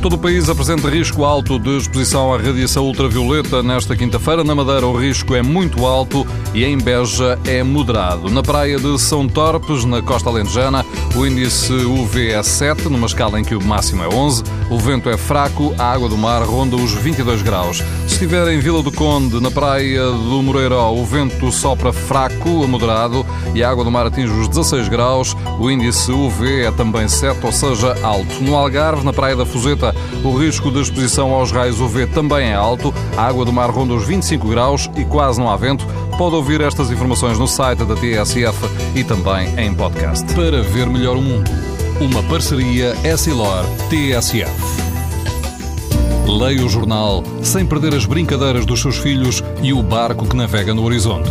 Todo o país apresenta risco alto de exposição à radiação ultravioleta. Nesta quinta-feira, na Madeira, o risco é muito alto e em Beja é moderado. Na praia de São Torpes, na costa alentejana, o índice UV é 7, numa escala em que o máximo é 11. O vento é fraco, a água do mar ronda os 22 graus. Se estiver em Vila do Conde, na praia do Moreiró, o vento sopra fraco a moderado e a água do mar atinge os 16 graus. O índice UV é também 7, ou seja, alto. No Algarve, na praia da O risco de exposição aos raios UV também é alto. A água do mar ronda os 25 graus e quase não há vento. Pode ouvir estas informações no site da TSF e também em podcast. Para ver melhor o mundo, uma parceria Essilor-TSF. Leia o jornal sem perder as brincadeiras dos seus filhos e o barco que navega no horizonte.